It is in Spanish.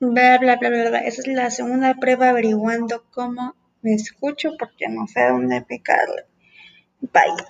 Bla, bla, bla, bla, bla. Esa es la segunda prueba averiguando cómo me escucho porque no sé dónde picarle. Bye.